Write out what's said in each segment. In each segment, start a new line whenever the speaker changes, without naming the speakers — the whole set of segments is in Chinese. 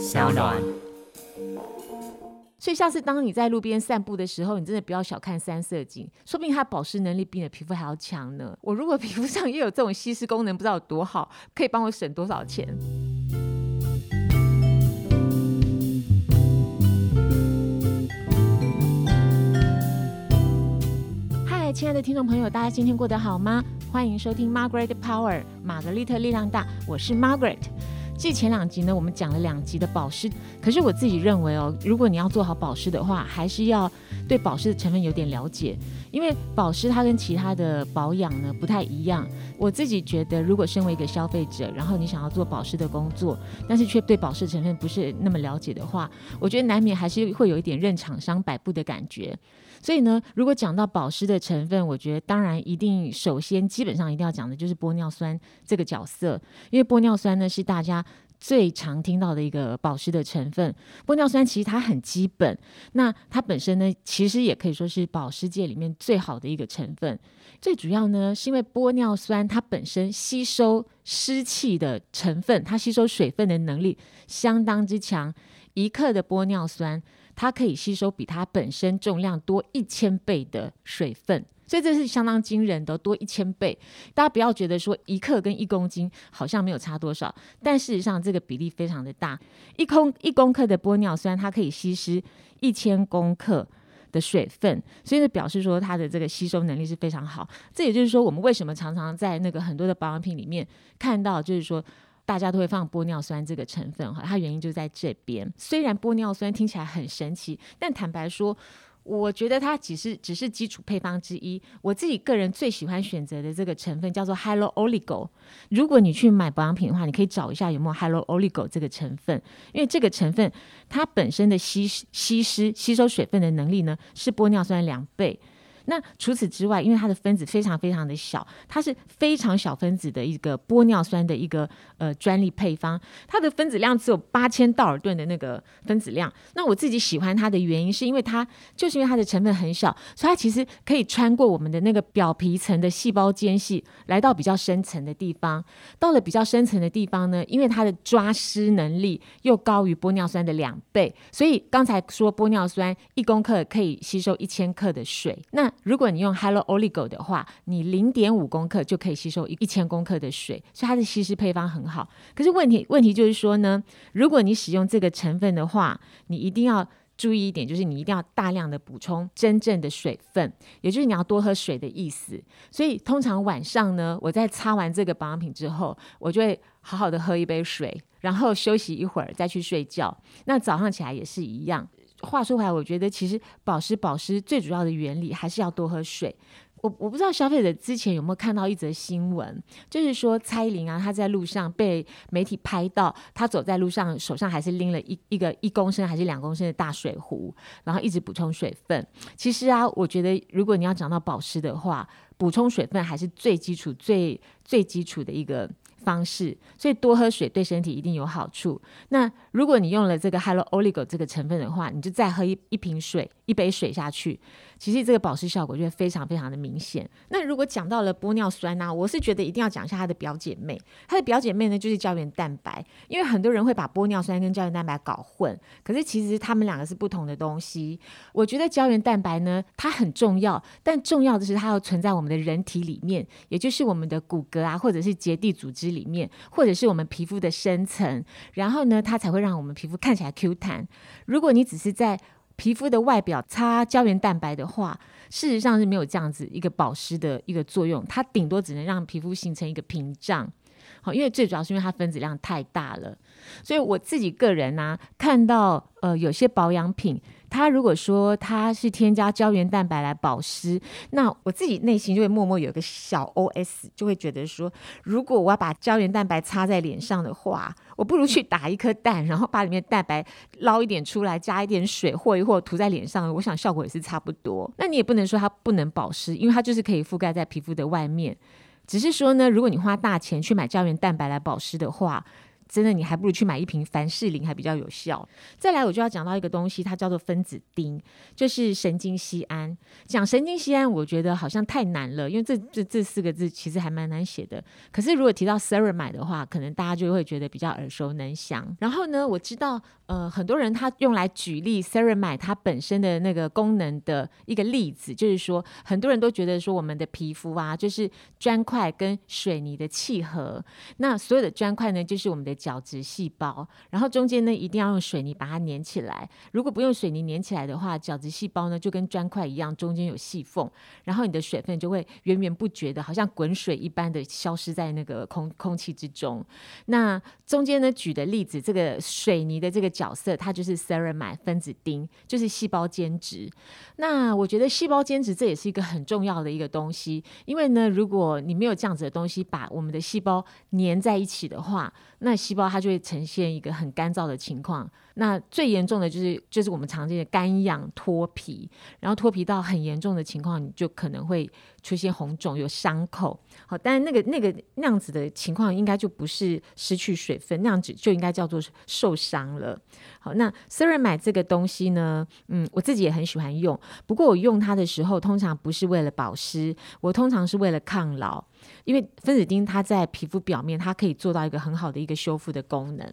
小暖。
所以下次当你在路边散步的时候，你真的不要小看三色堇，说不定它保湿能力比你的皮肤还要强呢。我如果皮肤上也有这种吸湿功能，不知道有多好，可以帮我省多少钱。嗨，亲爱的听众朋友，大家今天过得好吗？欢迎收听 Margaret Power，玛格丽特力量大，我是 Margaret。这前两集呢，我们讲了两集的保湿，可是我自己认为哦，如果你要做好保湿的话，还是要对保湿的成分有点了解，因为保湿它跟其他的保养呢不太一样。我自己觉得，如果身为一个消费者，然后你想要做保湿的工作，但是却对保湿成分不是那么了解的话，我觉得难免还是会有一点任厂商摆布的感觉。所以呢，如果讲到保湿的成分，我觉得当然一定首先基本上一定要讲的就是玻尿酸这个角色，因为玻尿酸呢是大家最常听到的一个保湿的成分。玻尿酸其实它很基本，那它本身呢其实也可以说是保湿界里面最好的一个成分。最主要呢是因为玻尿酸它本身吸收湿气的成分，它吸收水分的能力相当之强，一克的玻尿酸。它可以吸收比它本身重量多一千倍的水分，所以这是相当惊人的，多一千倍。大家不要觉得说一克跟一公斤好像没有差多少，但事实上这个比例非常的大。一公一公克的玻尿酸，它可以吸湿一千公克的水分，所以表示说它的这个吸收能力是非常好。这也就是说，我们为什么常常在那个很多的保养品里面看到，就是说。大家都会放玻尿酸这个成分哈，它原因就在这边。虽然玻尿酸听起来很神奇，但坦白说，我觉得它只是只是基础配方之一。我自己个人最喜欢选择的这个成分叫做 Hyaluronic。如果你去买保养品的话，你可以找一下有没有 Hyaluronic 这个成分，因为这个成分它本身的吸吸湿、吸收水分的能力呢，是玻尿酸两倍。那除此之外，因为它的分子非常非常的小，它是非常小分子的一个玻尿酸的一个呃专利配方，它的分子量只有八千道尔顿的那个分子量。那我自己喜欢它的原因，是因为它就是因为它的成分很小，所以它其实可以穿过我们的那个表皮层的细胞间隙，来到比较深层的地方。到了比较深层的地方呢，因为它的抓湿能力又高于玻尿酸的两倍，所以刚才说玻尿酸一公克可以吸收一千克的水，那如果你用 Hello Oligo 的话，你零点五公克就可以吸收一一千公克的水，所以它的吸湿配方很好。可是问题问题就是说呢，如果你使用这个成分的话，你一定要注意一点，就是你一定要大量的补充真正的水分，也就是你要多喝水的意思。所以通常晚上呢，我在擦完这个保养品之后，我就会好好的喝一杯水，然后休息一会儿再去睡觉。那早上起来也是一样。话说回来，我觉得其实保湿保湿最主要的原理还是要多喝水。我我不知道消费者之前有没有看到一则新闻，就是说蔡依林啊，她在路上被媒体拍到，她走在路上手上还是拎了一一个一公升还是两公升的大水壶，然后一直补充水分。其实啊，我觉得如果你要讲到保湿的话，补充水分还是最基础、最最基础的一个。方式，所以多喝水对身体一定有好处。那如果你用了这个 Hello Oligo 这个成分的话，你就再喝一一瓶水，一杯水下去，其实这个保湿效果就会非常非常的明显。那如果讲到了玻尿酸呢，我是觉得一定要讲一下它的表姐妹，它的表姐妹呢就是胶原蛋白，因为很多人会把玻尿酸跟胶原蛋白搞混，可是其实它们两个是不同的东西。我觉得胶原蛋白呢，它很重要，但重要的是它要存在我们的人体里面，也就是我们的骨骼啊，或者是结缔组织。里面，或者是我们皮肤的深层，然后呢，它才会让我们皮肤看起来 Q 弹。如果你只是在皮肤的外表擦胶原蛋白的话，事实上是没有这样子一个保湿的一个作用，它顶多只能让皮肤形成一个屏障。好，因为最主要是因为它分子量太大了，所以我自己个人呢，看到呃有些保养品。它如果说它是添加胶原蛋白来保湿，那我自己内心就会默默有一个小 OS，就会觉得说，如果我要把胶原蛋白擦在脸上的话，我不如去打一颗蛋，然后把里面蛋白捞一点出来，加一点水和一和涂在脸上，我想效果也是差不多。那你也不能说它不能保湿，因为它就是可以覆盖在皮肤的外面。只是说呢，如果你花大钱去买胶原蛋白来保湿的话，真的你还不如去买一瓶凡士林还比较有效。再来，我就要讲到一个东西，它叫做分子丁，就是神经酰胺。讲神经酰胺，我觉得好像太难了，因为这这这四个字其实还蛮难写的。可是如果提到 ceramide 的话，可能大家就会觉得比较耳熟能详。然后呢，我知道呃很多人他用来举例 ceramide 它本身的那个功能的一个例子，就是说很多人都觉得说我们的皮肤啊，就是砖块跟水泥的契合。那所有的砖块呢，就是我们的角质细胞，然后中间呢一定要用水泥把它粘起来。如果不用水泥粘起来的话，角质细胞呢就跟砖块一样，中间有细缝，然后你的水分就会源源不绝的，好像滚水一般的消失在那个空空气之中。那中间呢举的例子，这个水泥的这个角色，它就是 ceramide 分子丁，就是细胞间质。那我觉得细胞间质这也是一个很重要的一个东西，因为呢，如果你没有这样子的东西把我们的细胞粘在一起的话，那细胞它就会呈现一个很干燥的情况。那最严重的就是就是我们常见的干痒脱皮，然后脱皮到很严重的情况，你就可能会出现红肿、有伤口。好，但是那个那个那样子的情况，应该就不是失去水分，那样子就应该叫做受伤了。好，那 ceramide 这个东西呢，嗯，我自己也很喜欢用，不过我用它的时候，通常不是为了保湿，我通常是为了抗老，因为分子丁它在皮肤表面，它可以做到一个很好的一个修复的功能。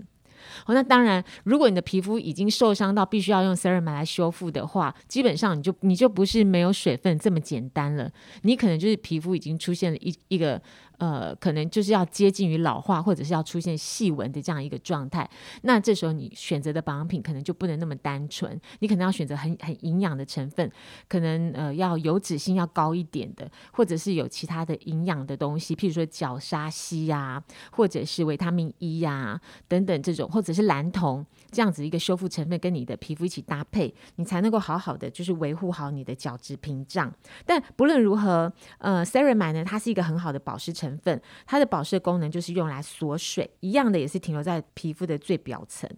哦，那当然，如果你的皮肤已经受伤到必须要用 ceramic 来修复的话，基本上你就你就不是没有水分这么简单了，你可能就是皮肤已经出现了一一个。呃，可能就是要接近于老化，或者是要出现细纹的这样一个状态。那这时候你选择的保养品可能就不能那么单纯，你可能要选择很很营养的成分，可能呃要油脂性要高一点的，或者是有其他的营养的东西，譬如说角鲨烯呀，或者是维他命 E 呀等等这种，或者是蓝铜这样子一个修复成分跟你的皮肤一起搭配，你才能够好好的就是维护好你的角质屏障。但不论如何，呃，ceramide 呢，它是一个很好的保湿成。成分，它的保湿功能就是用来锁水，一样的也是停留在皮肤的最表层。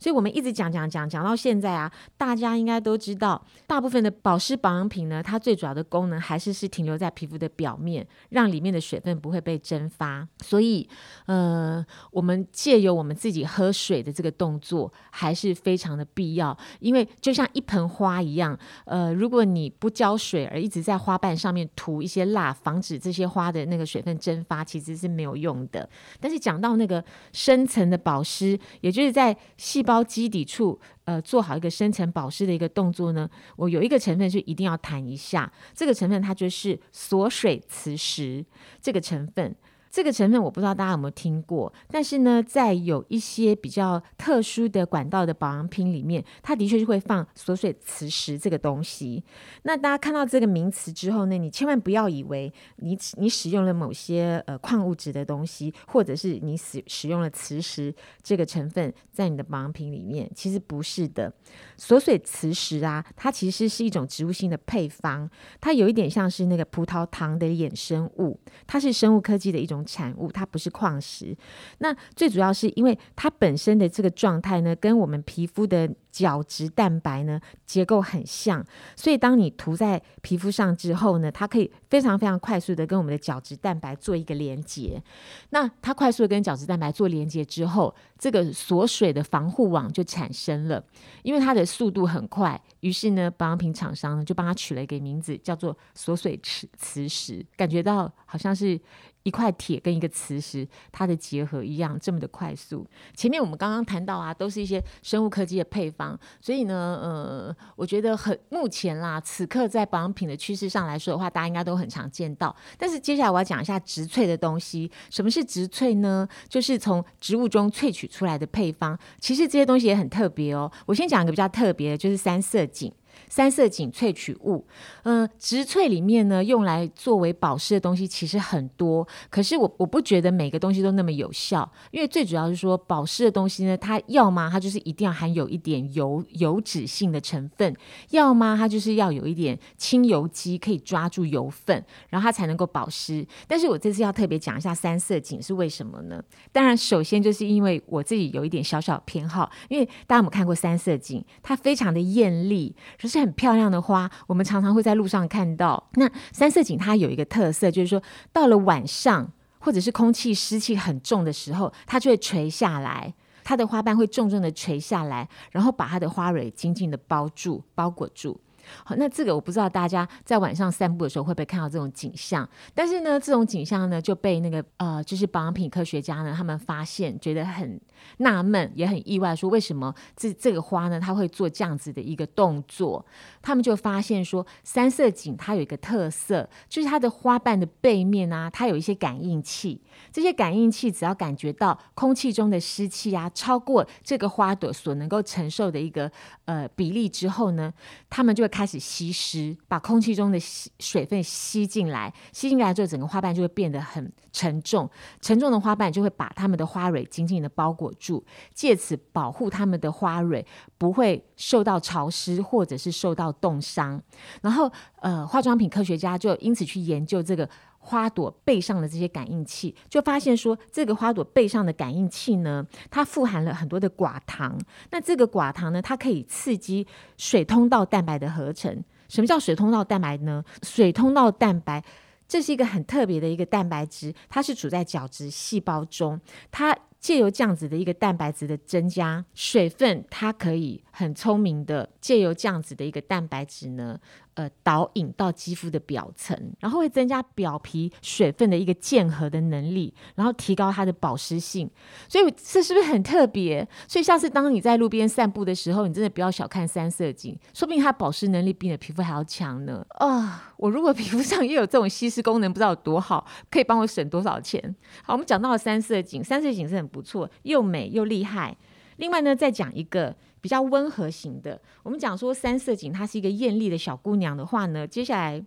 所以，我们一直讲讲讲讲到现在啊，大家应该都知道，大部分的保湿保养品呢，它最主要的功能还是是停留在皮肤的表面，让里面的水分不会被蒸发。所以，呃，我们借由我们自己喝水的这个动作，还是非常的必要。因为就像一盆花一样，呃，如果你不浇水，而一直在花瓣上面涂一些蜡，防止这些花的那个水分蒸发，其实是没有用的。但是讲到那个深层的保湿，也就是在细胞。包基底处，呃，做好一个深层保湿的一个动作呢。我有一个成分是一定要谈一下，这个成分它就是锁水磁石这个成分。这个成分我不知道大家有没有听过，但是呢，在有一些比较特殊的管道的保养品里面，它的确是会放锁水磁石这个东西。那大家看到这个名词之后呢，你千万不要以为你你使用了某些呃矿物质的东西，或者是你使使用了磁石这个成分在你的保养品里面，其实不是的。锁水磁石啊，它其实是一种植物性的配方，它有一点像是那个葡萄糖的衍生物，它是生物科技的一种。产物它不是矿石，那最主要是因为它本身的这个状态呢，跟我们皮肤的角质蛋白呢结构很像，所以当你涂在皮肤上之后呢，它可以非常非常快速的跟我们的角质蛋白做一个连接。那它快速的跟角质蛋白做连接之后，这个锁水的防护网就产生了，因为它的速度很快，于是呢，保养品厂商呢就帮它取了一个名字，叫做锁水磁磁石，感觉到好像是。一块铁跟一个磁石，它的结合一样这么的快速。前面我们刚刚谈到啊，都是一些生物科技的配方，所以呢，呃，我觉得很目前啦，此刻在保养品的趋势上来说的话，大家应该都很常见到。但是接下来我要讲一下植萃的东西。什么是植萃呢？就是从植物中萃取出来的配方。其实这些东西也很特别哦。我先讲一个比较特别的，就是三色堇。三色堇萃取物，嗯，植萃里面呢，用来作为保湿的东西其实很多，可是我我不觉得每个东西都那么有效，因为最主要是说保湿的东西呢，它要么它就是一定要含有一点油油脂性的成分，要么它就是要有一点清油基可以抓住油分，然后它才能够保湿。但是我这次要特别讲一下三色堇是为什么呢？当然，首先就是因为我自己有一点小小偏好，因为大家有没有看过三色堇？它非常的艳丽，可是。很漂亮的花，我们常常会在路上看到。那三色堇它有一个特色，就是说到了晚上或者是空气湿气很重的时候，它就会垂下来，它的花瓣会重重的垂下来，然后把它的花蕊紧紧的包住、包裹住。好，那这个我不知道大家在晚上散步的时候会不会看到这种景象，但是呢，这种景象呢就被那个呃，就是保养品科学家呢他们发现，觉得很纳闷，也很意外，说为什么这这个花呢它会做这样子的一个动作？他们就发现说，三色堇它有一个特色，就是它的花瓣的背面啊，它有一些感应器，这些感应器只要感觉到空气中的湿气啊超过这个花朵所能够承受的一个呃比例之后呢，它们就会开开始吸湿，把空气中的水分吸进来，吸进来之后，整个花瓣就会变得很沉重。沉重的花瓣就会把它们的花蕊紧紧的包裹住，借此保护它们的花蕊不会受到潮湿或者是受到冻伤。然后，呃，化妆品科学家就因此去研究这个花朵背上的这些感应器，就发现说，这个花朵背上的感应器呢，它富含了很多的寡糖。那这个寡糖呢，它可以刺激水通道蛋白的合成。什么叫水通道蛋白呢？水通道蛋白这是一个很特别的一个蛋白质，它是处在角质细胞中，它借由这样子的一个蛋白质的增加，水分它可以很聪明的借由这样子的一个蛋白质呢。呃，导引到肌肤的表层，然后会增加表皮水分的一个键合的能力，然后提高它的保湿性。所以这是不是很特别？所以下次当你在路边散步的时候，你真的不要小看三色堇，说不定它保湿能力比你的皮肤还要强呢。啊，我如果皮肤上也有这种吸湿功能，不知道有多好，可以帮我省多少钱？好，我们讲到了三色堇，三色堇是很不错，又美又厉害。另外呢，再讲一个。比较温和型的，我们讲说三色堇她是一个艳丽的小姑娘的话呢，接下来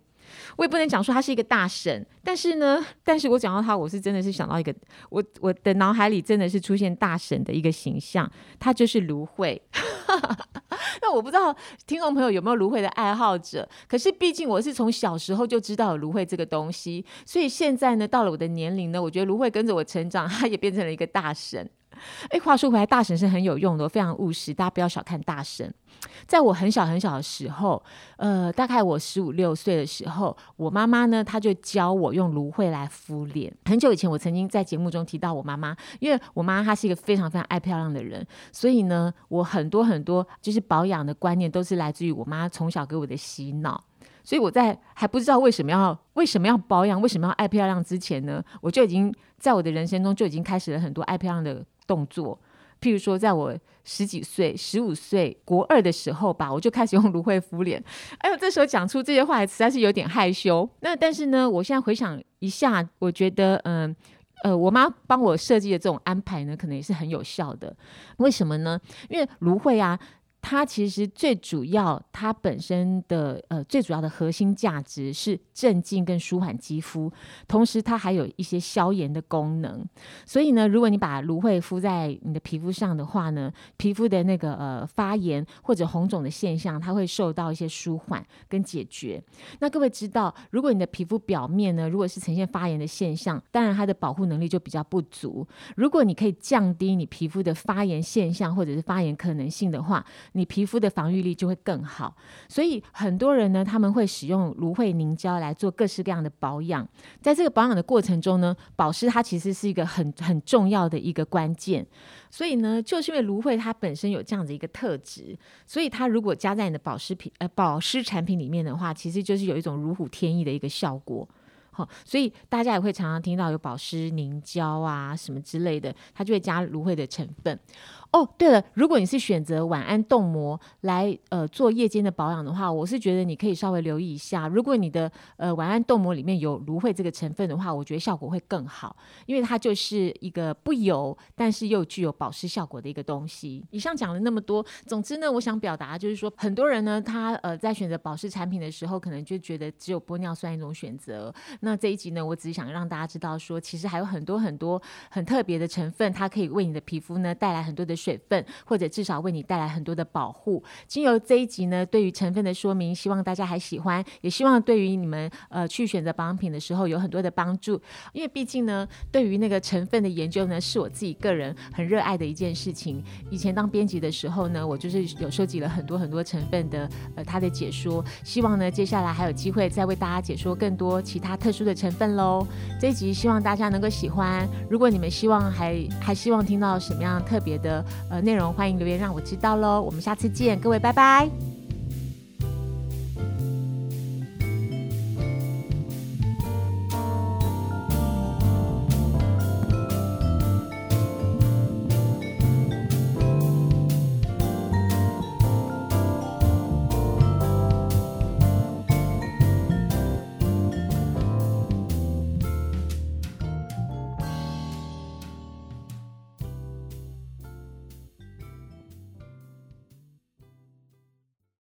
我也不能讲说她是一个大神，但是呢，但是我讲到她，我是真的是想到一个，我我的脑海里真的是出现大神的一个形象，她就是芦荟。那我不知道听众朋友有没有芦荟的爱好者，可是毕竟我是从小时候就知道有芦荟这个东西，所以现在呢，到了我的年龄呢，我觉得芦荟跟着我成长，它也变成了一个大神。哎，话说回来，大神是很有用的，非常务实，大家不要小看大神。在我很小很小的时候，呃，大概我十五六岁的时候，我妈妈呢，她就教我用芦荟来敷脸。很久以前，我曾经在节目中提到我妈妈，因为我妈她是一个非常非常爱漂亮的人，所以呢，我很多很多就是保养的观念都是来自于我妈从小给我的洗脑。所以我在还不知道为什么要为什么要保养，为什么要爱漂亮之前呢，我就已经在我的人生中就已经开始了很多爱漂亮的。动作，譬如说，在我十几岁、十五岁国二的时候吧，我就开始用芦荟敷脸。哎呦，这时候讲出这些话来，实在是有点害羞。那但是呢，我现在回想一下，我觉得，嗯，呃，我妈帮我设计的这种安排呢，可能也是很有效的。为什么呢？因为芦荟啊。它其实最主要，它本身的呃最主要的核心价值是镇静跟舒缓肌肤，同时它还有一些消炎的功能。所以呢，如果你把芦荟敷在你的皮肤上的话呢，皮肤的那个呃发炎或者红肿的现象，它会受到一些舒缓跟解决。那各位知道，如果你的皮肤表面呢，如果是呈现发炎的现象，当然它的保护能力就比较不足。如果你可以降低你皮肤的发炎现象或者是发炎可能性的话，你皮肤的防御力就会更好，所以很多人呢，他们会使用芦荟凝胶来做各式各样的保养。在这个保养的过程中呢，保湿它其实是一个很很重要的一个关键。所以呢，就是因为芦荟它本身有这样的一个特质，所以它如果加在你的保湿品呃保湿产品里面的话，其实就是有一种如虎添翼的一个效果。好，所以大家也会常常听到有保湿凝胶啊什么之类的，它就会加芦荟的成分。哦，对了，如果你是选择晚安冻膜来呃做夜间的保养的话，我是觉得你可以稍微留意一下。如果你的呃晚安冻膜里面有芦荟这个成分的话，我觉得效果会更好，因为它就是一个不油但是又具有保湿效果的一个东西。以上讲了那么多，总之呢，我想表达就是说，很多人呢，他呃在选择保湿产品的时候，可能就觉得只有玻尿酸一种选择。那这一集呢，我只是想让大家知道说，其实还有很多很多很特别的成分，它可以为你的皮肤呢带来很多的。水分，或者至少为你带来很多的保护。经由这一集呢，对于成分的说明，希望大家还喜欢，也希望对于你们呃去选择保养品的时候有很多的帮助。因为毕竟呢，对于那个成分的研究呢，是我自己个人很热爱的一件事情。以前当编辑的时候呢，我就是有收集了很多很多成分的呃它的解说。希望呢，接下来还有机会再为大家解说更多其他特殊的成分喽。这一集希望大家能够喜欢。如果你们希望还还希望听到什么样特别的呃内容，欢迎留言让我知道喽。我们下次见，各位拜拜。